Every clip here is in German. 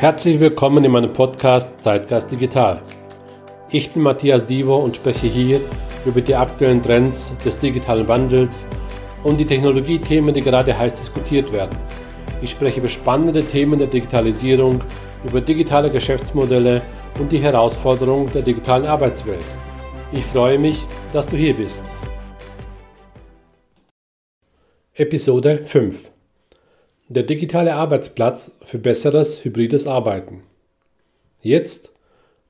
Herzlich willkommen in meinem Podcast Zeitgeist Digital. Ich bin Matthias Divo und spreche hier über die aktuellen Trends des digitalen Wandels und die Technologiethemen, die gerade heiß diskutiert werden. Ich spreche über spannende Themen der Digitalisierung, über digitale Geschäftsmodelle und die Herausforderungen der digitalen Arbeitswelt. Ich freue mich, dass du hier bist. Episode 5 Der digitale Arbeitsplatz für besseres hybrides Arbeiten. Jetzt,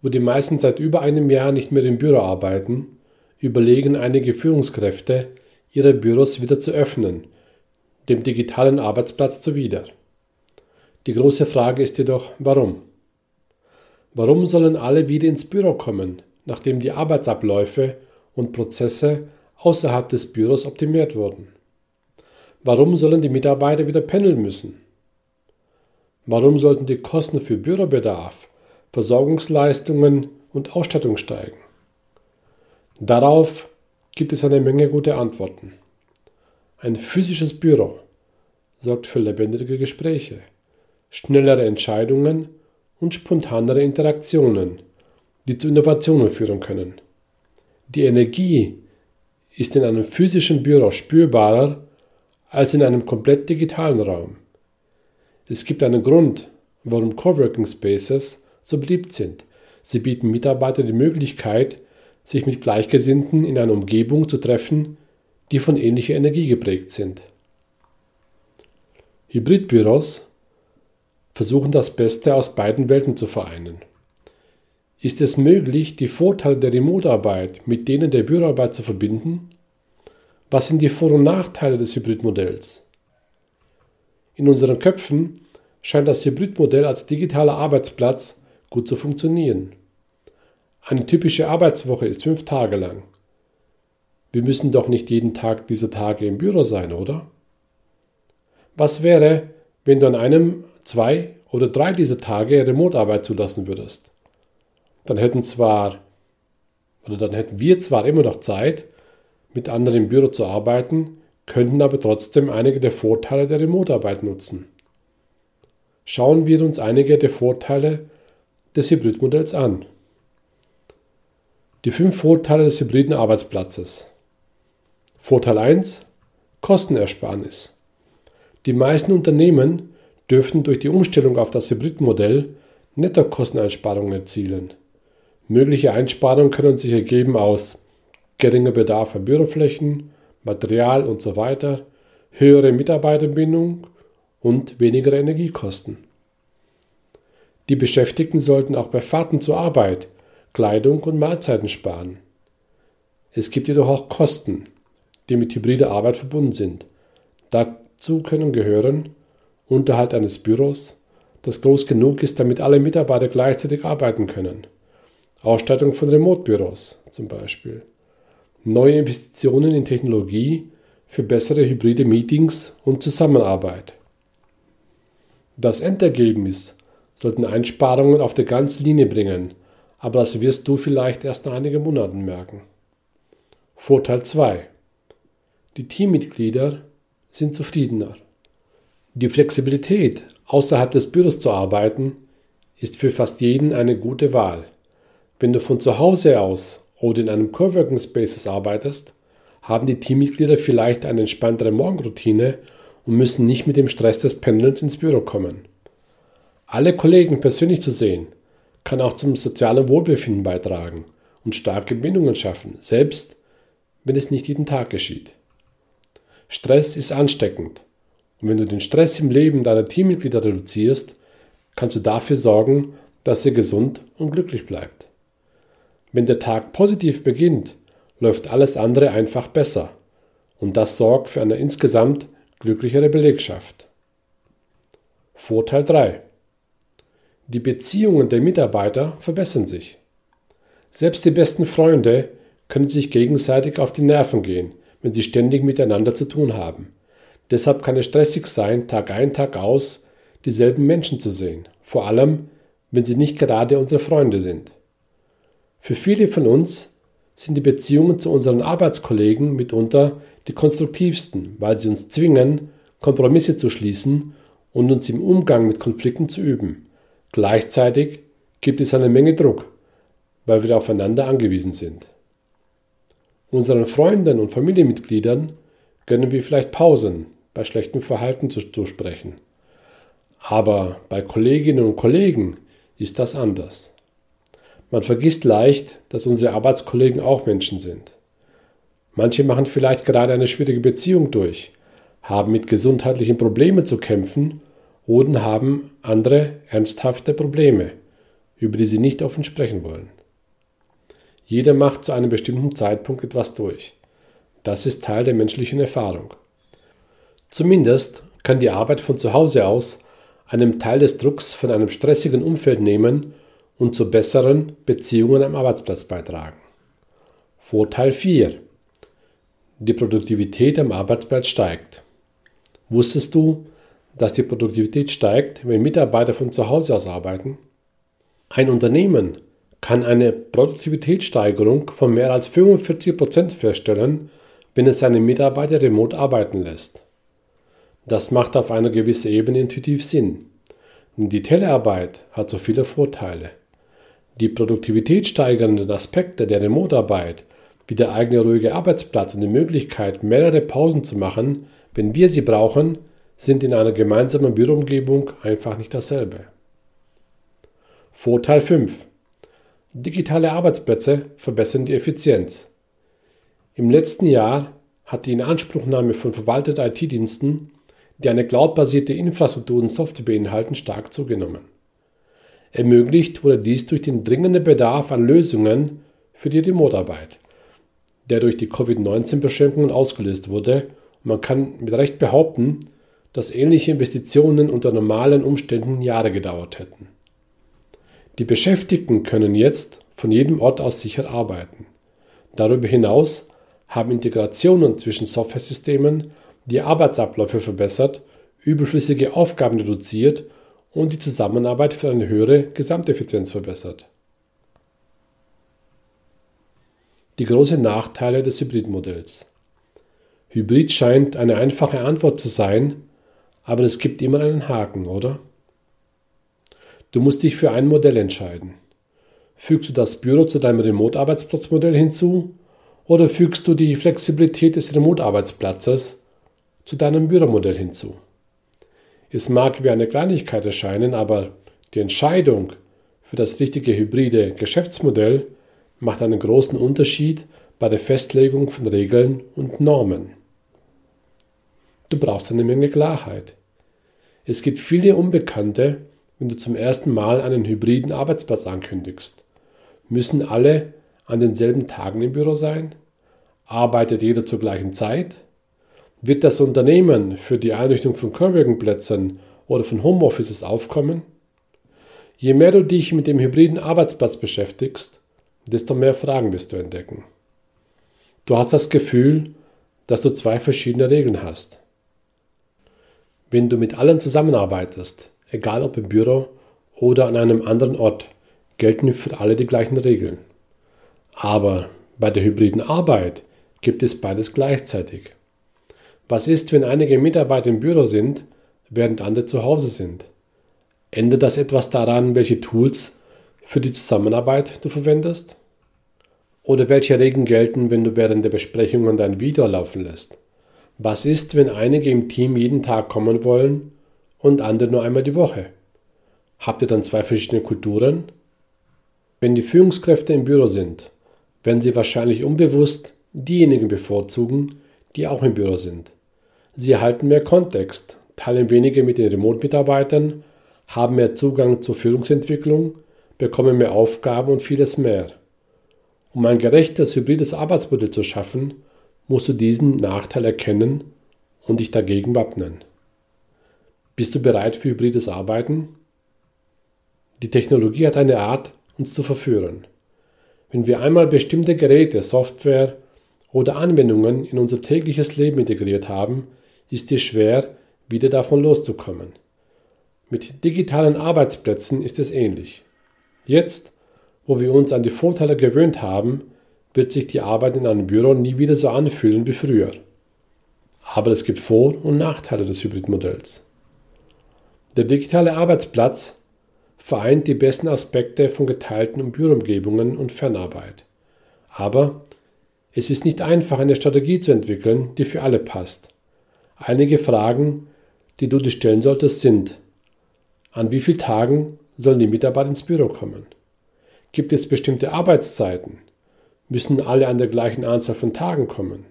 wo die meisten seit über einem Jahr nicht mehr im Büro arbeiten, überlegen einige Führungskräfte, ihre Büros wieder zu öffnen, dem digitalen Arbeitsplatz zuwider. Die große Frage ist jedoch, warum? Warum sollen alle wieder ins Büro kommen, nachdem die Arbeitsabläufe und Prozesse außerhalb des Büros optimiert wurden? Warum sollen die Mitarbeiter wieder pendeln müssen? Warum sollten die Kosten für Bürobedarf, Versorgungsleistungen und Ausstattung steigen? Darauf gibt es eine Menge gute Antworten. Ein physisches Büro sorgt für lebendige Gespräche, schnellere Entscheidungen und spontanere Interaktionen, die zu Innovationen führen können. Die Energie ist in einem physischen Büro spürbarer als in einem komplett digitalen Raum. Es gibt einen Grund, warum Coworking Spaces so beliebt sind. Sie bieten Mitarbeitern die Möglichkeit, sich mit Gleichgesinnten in einer Umgebung zu treffen, die von ähnlicher Energie geprägt sind. Hybridbüros versuchen das Beste aus beiden Welten zu vereinen. Ist es möglich, die Vorteile der Remote-Arbeit mit denen der Büroarbeit zu verbinden? Was sind die Vor- und Nachteile des Hybridmodells? In unseren Köpfen scheint das Hybridmodell als digitaler Arbeitsplatz gut zu funktionieren. Eine typische Arbeitswoche ist fünf Tage lang. Wir müssen doch nicht jeden Tag dieser Tage im Büro sein, oder? Was wäre, wenn du an einem, zwei oder drei dieser Tage Remote-Arbeit zulassen würdest? Dann hätten zwar, oder dann hätten wir zwar immer noch Zeit, mit anderen im Büro zu arbeiten, könnten aber trotzdem einige der Vorteile der Remote-Arbeit nutzen. Schauen wir uns einige der Vorteile des Hybridmodells an. Die fünf Vorteile des hybriden Arbeitsplatzes. Vorteil 1. Kostenersparnis. Die meisten Unternehmen dürften durch die Umstellung auf das Hybridmodell Nettokosteneinsparungen erzielen. Mögliche Einsparungen können sich ergeben aus geringer Bedarf an Büroflächen, Material usw., so höhere Mitarbeiterbindung und weniger Energiekosten. Die Beschäftigten sollten auch bei Fahrten zur Arbeit Kleidung und Mahlzeiten sparen. Es gibt jedoch auch Kosten, die mit hybrider Arbeit verbunden sind. Dazu können gehören Unterhalt eines Büros, das groß genug ist, damit alle Mitarbeiter gleichzeitig arbeiten können. Ausstattung von Remote-Büros zum Beispiel. Neue Investitionen in Technologie für bessere hybride Meetings und Zusammenarbeit. Das Endergebnis sollten Einsparungen auf der ganzen Linie bringen, aber das wirst du vielleicht erst nach einigen Monaten merken. Vorteil 2. Die Teammitglieder sind zufriedener. Die Flexibilität, außerhalb des Büros zu arbeiten, ist für fast jeden eine gute Wahl. Wenn du von zu Hause aus oder in einem Coworking Spaces arbeitest, haben die Teammitglieder vielleicht eine entspanntere Morgenroutine und müssen nicht mit dem Stress des Pendelns ins Büro kommen. Alle Kollegen persönlich zu sehen, kann auch zum sozialen Wohlbefinden beitragen und starke Bindungen schaffen, selbst wenn es nicht jeden Tag geschieht. Stress ist ansteckend und wenn du den Stress im Leben deiner Teammitglieder reduzierst, kannst du dafür sorgen, dass er gesund und glücklich bleibt. Wenn der Tag positiv beginnt, läuft alles andere einfach besser und das sorgt für eine insgesamt glücklichere Belegschaft. Vorteil 3. Die Beziehungen der Mitarbeiter verbessern sich. Selbst die besten Freunde können sich gegenseitig auf die Nerven gehen, wenn sie ständig miteinander zu tun haben. Deshalb kann es stressig sein, Tag ein, Tag aus dieselben Menschen zu sehen, vor allem wenn sie nicht gerade unsere Freunde sind. Für viele von uns sind die Beziehungen zu unseren Arbeitskollegen mitunter die konstruktivsten, weil sie uns zwingen, Kompromisse zu schließen und uns im Umgang mit Konflikten zu üben Gleichzeitig gibt es eine Menge Druck, weil wir aufeinander angewiesen sind. Unseren Freunden und Familienmitgliedern gönnen wir vielleicht Pausen bei schlechtem Verhalten zu, zu sprechen. Aber bei Kolleginnen und Kollegen ist das anders. Man vergisst leicht, dass unsere Arbeitskollegen auch Menschen sind. Manche machen vielleicht gerade eine schwierige Beziehung durch, haben mit gesundheitlichen Problemen zu kämpfen oder haben andere ernsthafte Probleme, über die sie nicht offen sprechen wollen. Jeder macht zu einem bestimmten Zeitpunkt etwas durch. Das ist Teil der menschlichen Erfahrung. Zumindest kann die Arbeit von zu Hause aus einem Teil des Drucks von einem stressigen Umfeld nehmen und zu besseren Beziehungen am Arbeitsplatz beitragen. Vorteil 4. Die Produktivität am Arbeitsplatz steigt. Wusstest du, dass die Produktivität steigt, wenn Mitarbeiter von zu Hause aus arbeiten? Ein Unternehmen kann eine Produktivitätssteigerung von mehr als 45% feststellen, wenn es seine Mitarbeiter remote arbeiten lässt. Das macht auf einer gewissen Ebene intuitiv Sinn. Die Telearbeit hat so viele Vorteile. Die produktivitätssteigernden Aspekte der Remote-Arbeit, wie der eigene ruhige Arbeitsplatz und die Möglichkeit, mehrere Pausen zu machen, wenn wir sie brauchen, sind in einer gemeinsamen Büroumgebung einfach nicht dasselbe. Vorteil 5. Digitale Arbeitsplätze verbessern die Effizienz. Im letzten Jahr hat die Inanspruchnahme von verwalteten IT-Diensten, die eine cloudbasierte Infrastruktur und Software beinhalten, stark zugenommen. Ermöglicht wurde dies durch den dringenden Bedarf an Lösungen für die Remote-Arbeit, der durch die Covid-19-Beschränkungen ausgelöst wurde. Und man kann mit Recht behaupten, dass ähnliche Investitionen unter normalen Umständen Jahre gedauert hätten. Die Beschäftigten können jetzt von jedem Ort aus sicher arbeiten. Darüber hinaus haben Integrationen zwischen Softwaresystemen die Arbeitsabläufe verbessert, überflüssige Aufgaben reduziert und die Zusammenarbeit für eine höhere Gesamteffizienz verbessert. Die großen Nachteile des Hybridmodells. Hybrid scheint eine einfache Antwort zu sein, aber es gibt immer einen Haken, oder? Du musst dich für ein Modell entscheiden. Fügst du das Büro zu deinem Remote-Arbeitsplatzmodell hinzu oder fügst du die Flexibilität des Remote-Arbeitsplatzes zu deinem Büromodell hinzu? Es mag wie eine Kleinigkeit erscheinen, aber die Entscheidung für das richtige hybride Geschäftsmodell macht einen großen Unterschied bei der Festlegung von Regeln und Normen. Du brauchst eine Menge Klarheit. Es gibt viele Unbekannte, wenn du zum ersten Mal einen hybriden Arbeitsplatz ankündigst? Müssen alle an denselben Tagen im Büro sein? Arbeitet jeder zur gleichen Zeit? Wird das Unternehmen für die Einrichtung von Coworking-Plätzen oder von Homeoffices aufkommen? Je mehr du dich mit dem hybriden Arbeitsplatz beschäftigst, desto mehr Fragen wirst du entdecken. Du hast das Gefühl, dass du zwei verschiedene Regeln hast. Wenn du mit allen zusammenarbeitest, egal ob im Büro oder an einem anderen Ort, gelten für alle die gleichen Regeln. Aber bei der hybriden Arbeit gibt es beides gleichzeitig. Was ist, wenn einige Mitarbeiter im Büro sind, während andere zu Hause sind? Ändert das etwas daran, welche Tools für die Zusammenarbeit du verwendest? Oder welche Regeln gelten, wenn du während der Besprechungen dein Video laufen lässt? Was ist, wenn einige im Team jeden Tag kommen wollen und andere nur einmal die Woche. Habt ihr dann zwei verschiedene Kulturen? Wenn die Führungskräfte im Büro sind, werden sie wahrscheinlich unbewusst diejenigen bevorzugen, die auch im Büro sind. Sie erhalten mehr Kontext, teilen weniger mit den Remote-Mitarbeitern, haben mehr Zugang zur Führungsentwicklung, bekommen mehr Aufgaben und vieles mehr. Um ein gerechtes hybrides Arbeitsmodell zu schaffen, musst du diesen Nachteil erkennen und dich dagegen wappnen. Bist du bereit für hybrides Arbeiten? Die Technologie hat eine Art, uns zu verführen. Wenn wir einmal bestimmte Geräte, Software oder Anwendungen in unser tägliches Leben integriert haben, ist es schwer, wieder davon loszukommen. Mit digitalen Arbeitsplätzen ist es ähnlich. Jetzt, wo wir uns an die Vorteile gewöhnt haben, wird sich die Arbeit in einem Büro nie wieder so anfühlen wie früher. Aber es gibt Vor- und Nachteile des Hybridmodells. Der digitale Arbeitsplatz vereint die besten Aspekte von geteilten Büroumgebungen und Fernarbeit. Aber es ist nicht einfach, eine Strategie zu entwickeln, die für alle passt. Einige Fragen, die du dir stellen solltest, sind, an wie vielen Tagen sollen die Mitarbeiter ins Büro kommen? Gibt es bestimmte Arbeitszeiten? Müssen alle an der gleichen Anzahl von Tagen kommen?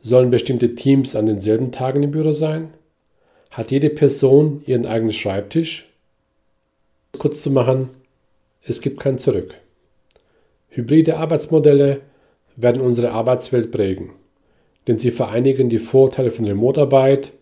Sollen bestimmte Teams an denselben Tagen im Büro sein? Hat jede Person ihren eigenen Schreibtisch? Kurz zu machen, es gibt kein Zurück. Hybride Arbeitsmodelle werden unsere Arbeitswelt prägen, denn sie vereinigen die Vorteile von Remote-Arbeit,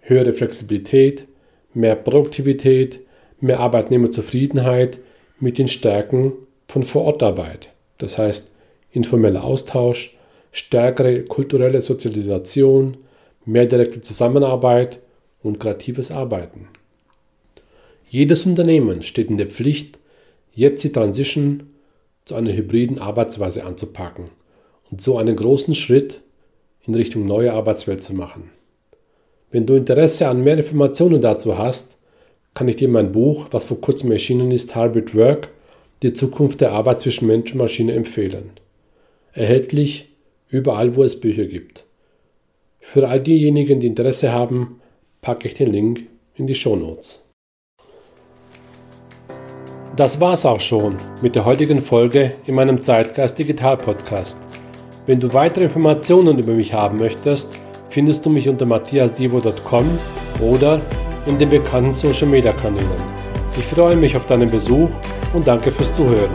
höhere Flexibilität, mehr Produktivität, mehr Arbeitnehmerzufriedenheit mit den Stärken von Vorortarbeit, das heißt informeller Austausch, stärkere kulturelle Sozialisation, mehr direkte Zusammenarbeit und kreatives Arbeiten. Jedes Unternehmen steht in der Pflicht, jetzt die Transition zu einer hybriden Arbeitsweise anzupacken und so einen großen Schritt in Richtung neue Arbeitswelt zu machen. Wenn du Interesse an mehr Informationen dazu hast, kann ich dir mein Buch, was vor kurzem erschienen ist, Hybrid Work, die Zukunft der Arbeit zwischen Mensch und Maschine empfehlen. Erhältlich überall, wo es Bücher gibt. Für all diejenigen, die Interesse haben, packe ich den Link in die Show Notes. Das war's auch schon mit der heutigen Folge in meinem Zeitgeist Digital Podcast. Wenn du weitere Informationen über mich haben möchtest, findest du mich unter matthiasdivo.com oder in den bekannten Social Media Kanälen. Ich freue mich auf deinen Besuch und danke fürs Zuhören.